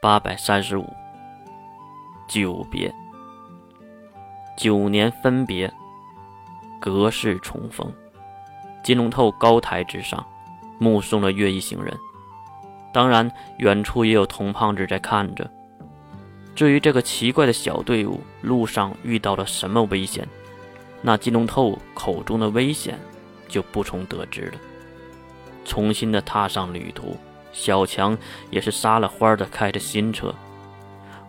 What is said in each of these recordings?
八百三十五，久别，九年分别，隔世重逢。金龙透高台之上，目送了月一行人。当然，远处也有童胖子在看着。至于这个奇怪的小队伍路上遇到了什么危险，那金龙透口中的危险就不从得知了。重新的踏上旅途。小强也是撒了欢的开着新车，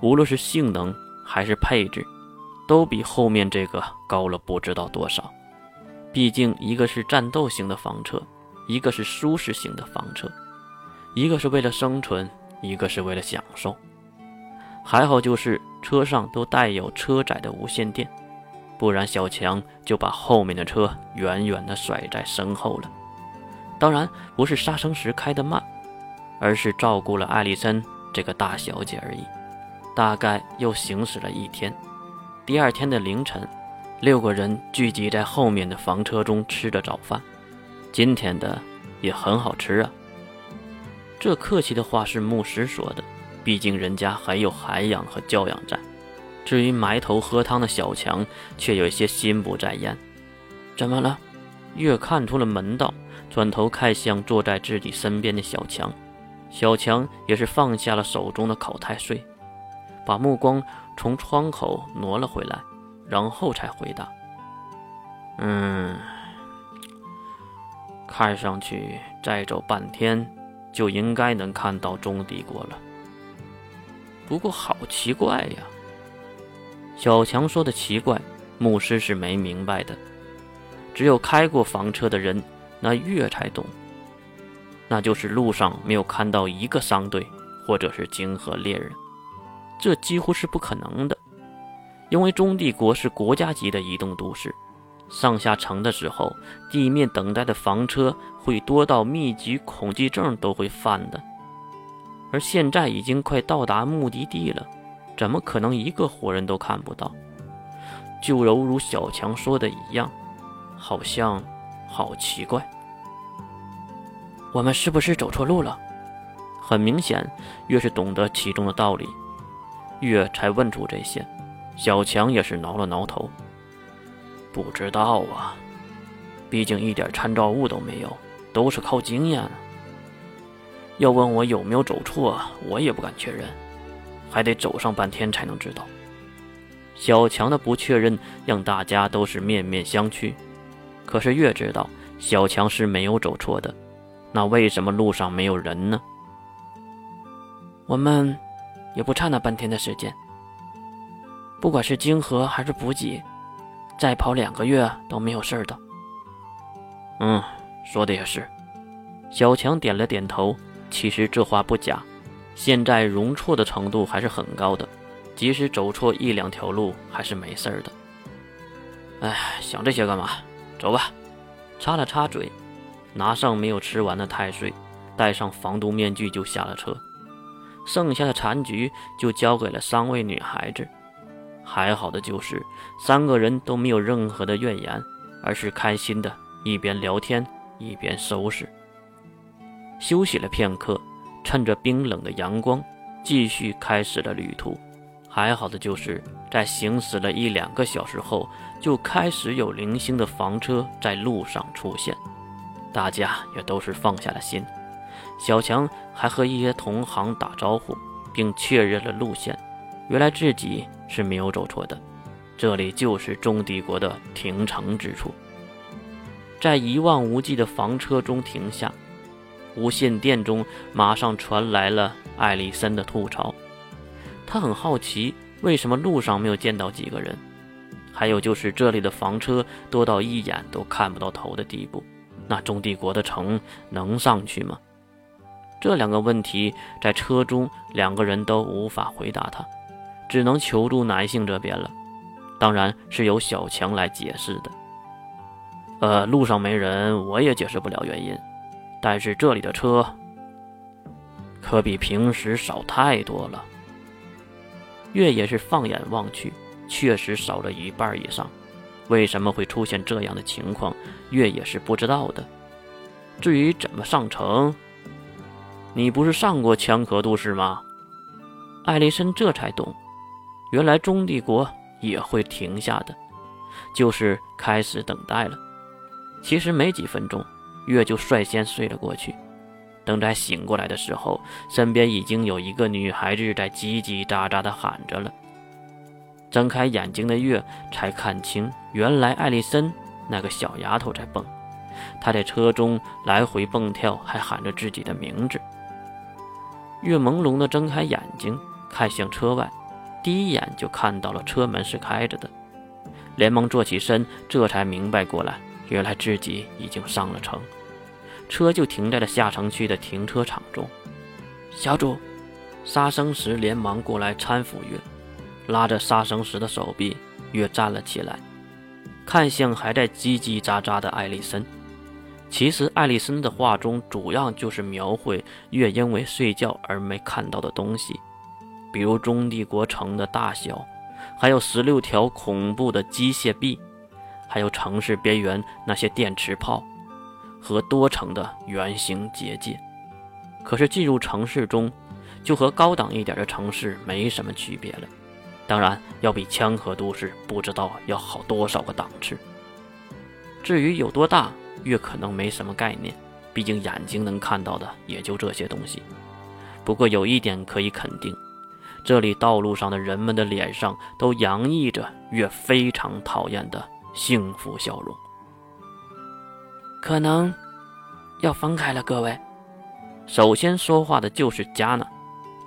无论是性能还是配置，都比后面这个高了不知道多少。毕竟一个是战斗型的房车，一个是舒适型的房车，一个是为了生存，一个是为了享受。还好就是车上都带有车载的无线电，不然小强就把后面的车远远的甩在身后了。当然不是刹车时开的慢。而是照顾了艾丽森这个大小姐而已。大概又行驶了一天，第二天的凌晨，六个人聚集在后面的房车中吃着早饭。今天的也很好吃啊。这客气的话是牧师说的，毕竟人家还有涵养和教养在。至于埋头喝汤的小强，却有些心不在焉。怎么了？月看出了门道，转头看向坐在自己身边的小强。小强也是放下了手中的烤太岁，把目光从窗口挪了回来，然后才回答：“嗯，看上去再走半天就应该能看到中帝国了。不过好奇怪呀！”小强说的奇怪，牧师是没明白的，只有开过房车的人，那月才懂。那就是路上没有看到一个商队或者是泾河猎人，这几乎是不可能的，因为中帝国是国家级的移动都市，上下城的时候，地面等待的房车会多到密集恐惧症都会犯的，而现在已经快到达目的地了，怎么可能一个活人都看不到？就犹如小强说的一样，好像好奇怪。我们是不是走错路了？很明显，越是懂得其中的道理，越才问出这些。小强也是挠了挠头，不知道啊，毕竟一点参照物都没有，都是靠经验。要问我有没有走错，我也不敢确认，还得走上半天才能知道。小强的不确认让大家都是面面相觑，可是越知道小强是没有走错的。那为什么路上没有人呢？我们也不差那半天的时间。不管是经河还是补给，再跑两个月都没有事的。嗯，说的也是。小强点了点头。其实这话不假，现在容错的程度还是很高的，即使走错一两条路还是没事的。哎，想这些干嘛？走吧。擦了擦嘴。拿上没有吃完的太岁，戴上防毒面具就下了车。剩下的残局就交给了三位女孩子。还好的就是三个人都没有任何的怨言，而是开心的一边聊天一边收拾。休息了片刻，趁着冰冷的阳光，继续开始了旅途。还好的就是在行驶了一两个小时后，就开始有零星的房车在路上出现。大家也都是放下了心，小强还和一些同行打招呼，并确认了路线。原来自己是没有走错的，这里就是中帝国的停城之处。在一望无际的房车中停下，无线电中马上传来了艾丽森的吐槽。他很好奇，为什么路上没有见到几个人？还有就是这里的房车多到一眼都看不到头的地步。那中帝国的城能上去吗？这两个问题在车中两个人都无法回答，他只能求助男性这边了。当然是由小强来解释的。呃，路上没人，我也解释不了原因。但是这里的车可比平时少太多了。月也是放眼望去，确实少了一半以上。为什么会出现这样的情况，月也是不知道的。至于怎么上城，你不是上过枪河都市吗？艾丽森这才懂，原来中帝国也会停下的，就是开始等待了。其实没几分钟，月就率先睡了过去。等在醒过来的时候，身边已经有一个女孩子在叽叽喳喳地喊着了。睁开眼睛的月才看清，原来艾丽森那个小丫头在蹦。她在车中来回蹦跳，还喊着自己的名字。月朦胧地睁开眼睛，看向车外，第一眼就看到了车门是开着的，连忙坐起身，这才明白过来，原来自己已经上了城，车就停在了下城区的停车场中。小主，杀生石连忙过来搀扶月，拉着杀生石的手臂，月站了起来，看向还在叽叽喳喳的艾丽森。其实，艾丽森的画中主要就是描绘月因为睡觉而没看到的东西，比如中帝国城的大小，还有十六条恐怖的机械臂，还有城市边缘那些电磁炮和多层的圆形结界。可是进入城市中，就和高档一点的城市没什么区别了，当然要比枪河都市不知道要好多少个档次。至于有多大？越可能没什么概念，毕竟眼睛能看到的也就这些东西。不过有一点可以肯定，这里道路上的人们的脸上都洋溢着越非常讨厌的幸福笑容。可能要分开了，各位。首先说话的就是加纳，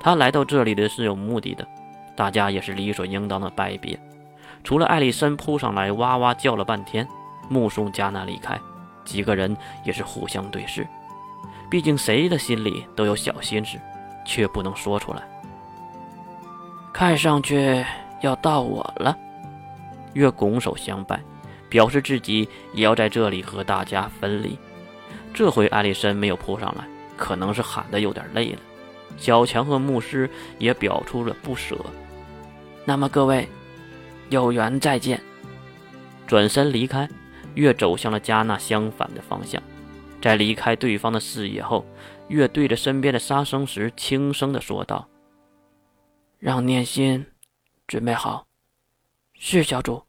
他来到这里的是有目的的，大家也是理所应当的拜别。除了艾丽森扑上来哇哇叫了半天，目送加纳离开。几个人也是互相对视，毕竟谁的心里都有小心事，却不能说出来。看上去要到我了，月拱手相拜，表示自己也要在这里和大家分离。这回艾丽森没有扑上来，可能是喊的有点累了。小强和牧师也表出了不舍。那么各位，有缘再见。转身离开。月走向了加纳相反的方向，在离开对方的视野后，月对着身边的杀生石轻声的说道：“让念心准备好。”是小主。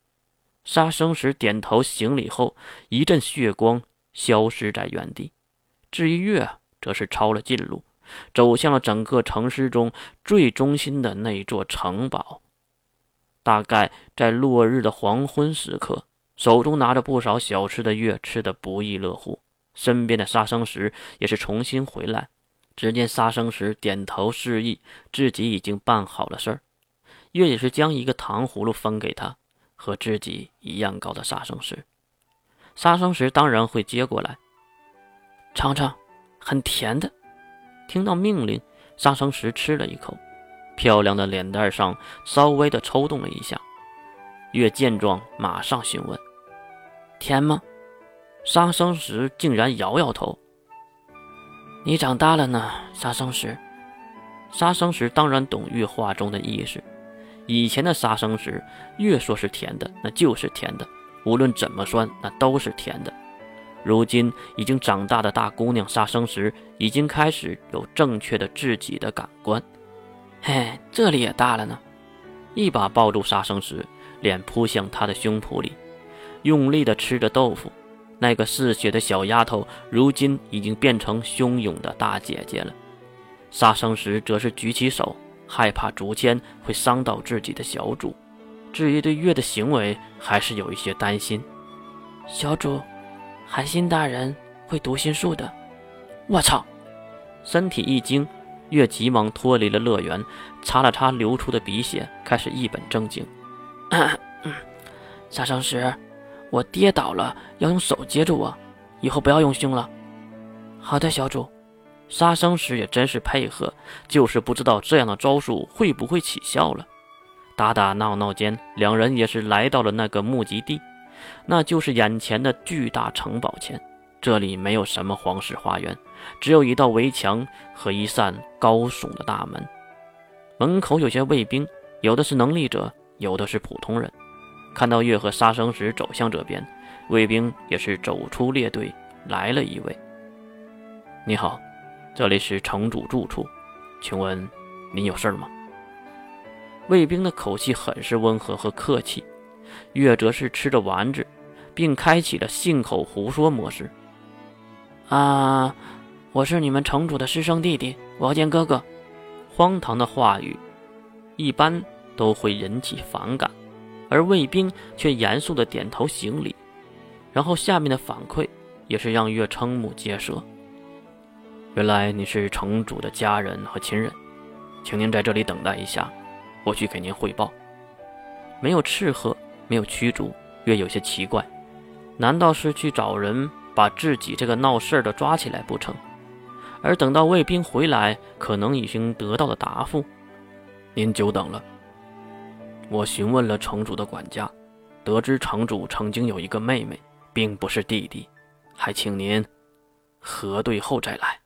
杀生石点头行礼后，一阵血光消失在原地。至于月，则是抄了近路，走向了整个城市中最中心的那座城堡。大概在落日的黄昏时刻。手中拿着不少小吃的月吃得不亦乐乎，身边的杀生石也是重新回来。只见杀生石点头示意自己已经办好了事儿，月也是将一个糖葫芦分给他，和自己一样高的杀生石。杀生石当然会接过来，尝尝，很甜的。听到命令，杀生石吃了一口，漂亮的脸蛋上稍微的抽动了一下。月见状，马上询问：“甜吗？”杀生石竟然摇摇头。“你长大了呢，杀生石。”杀生石当然懂月话中的意思。以前的杀生石，越说是甜的，那就是甜的，无论怎么酸，那都是甜的。如今已经长大的大姑娘杀生石，已经开始有正确的自己的感官。嘿，这里也大了呢！一把抱住杀生石。脸扑向他的胸脯里，用力地吃着豆腐。那个嗜血的小丫头，如今已经变成汹涌的大姐姐了。杀生石则是举起手，害怕竹签会伤到自己的小主。至于对月的行为，还是有一些担心。小主，寒心大人会读心术的。我操！身体一惊，月急忙脱离了乐园，擦了擦流出的鼻血，开始一本正经。杀生石，我跌倒了，要用手接住我，以后不要用胸了。好的，小主。杀生石也真是配合，就是不知道这样的招数会不会起效了。打打闹闹间，两人也是来到了那个目的地，那就是眼前的巨大城堡前。这里没有什么皇室花园，只有一道围墙和一扇高耸的大门。门口有些卫兵，有的是能力者。有的是普通人，看到月和杀生石走向这边，卫兵也是走出列队，来了一位。你好，这里是城主住处，请问您有事吗？卫兵的口气很是温和和客气，月则是吃着丸子，并开启了信口胡说模式。啊，我是你们城主的师生弟弟，我要见哥哥。荒唐的话语，一般都会引起反感，而卫兵却严肃的点头行礼，然后下面的反馈也是让月瞠目结舌。原来你是城主的家人和亲人，请您在这里等待一下，我去给您汇报。没有斥喝，没有驱逐，月有些奇怪，难道是去找人把自己这个闹事儿的抓起来不成？而等到卫兵回来，可能已经得到了答复。您久等了。我询问了城主的管家，得知城主曾经有一个妹妹，并不是弟弟，还请您核对后再来。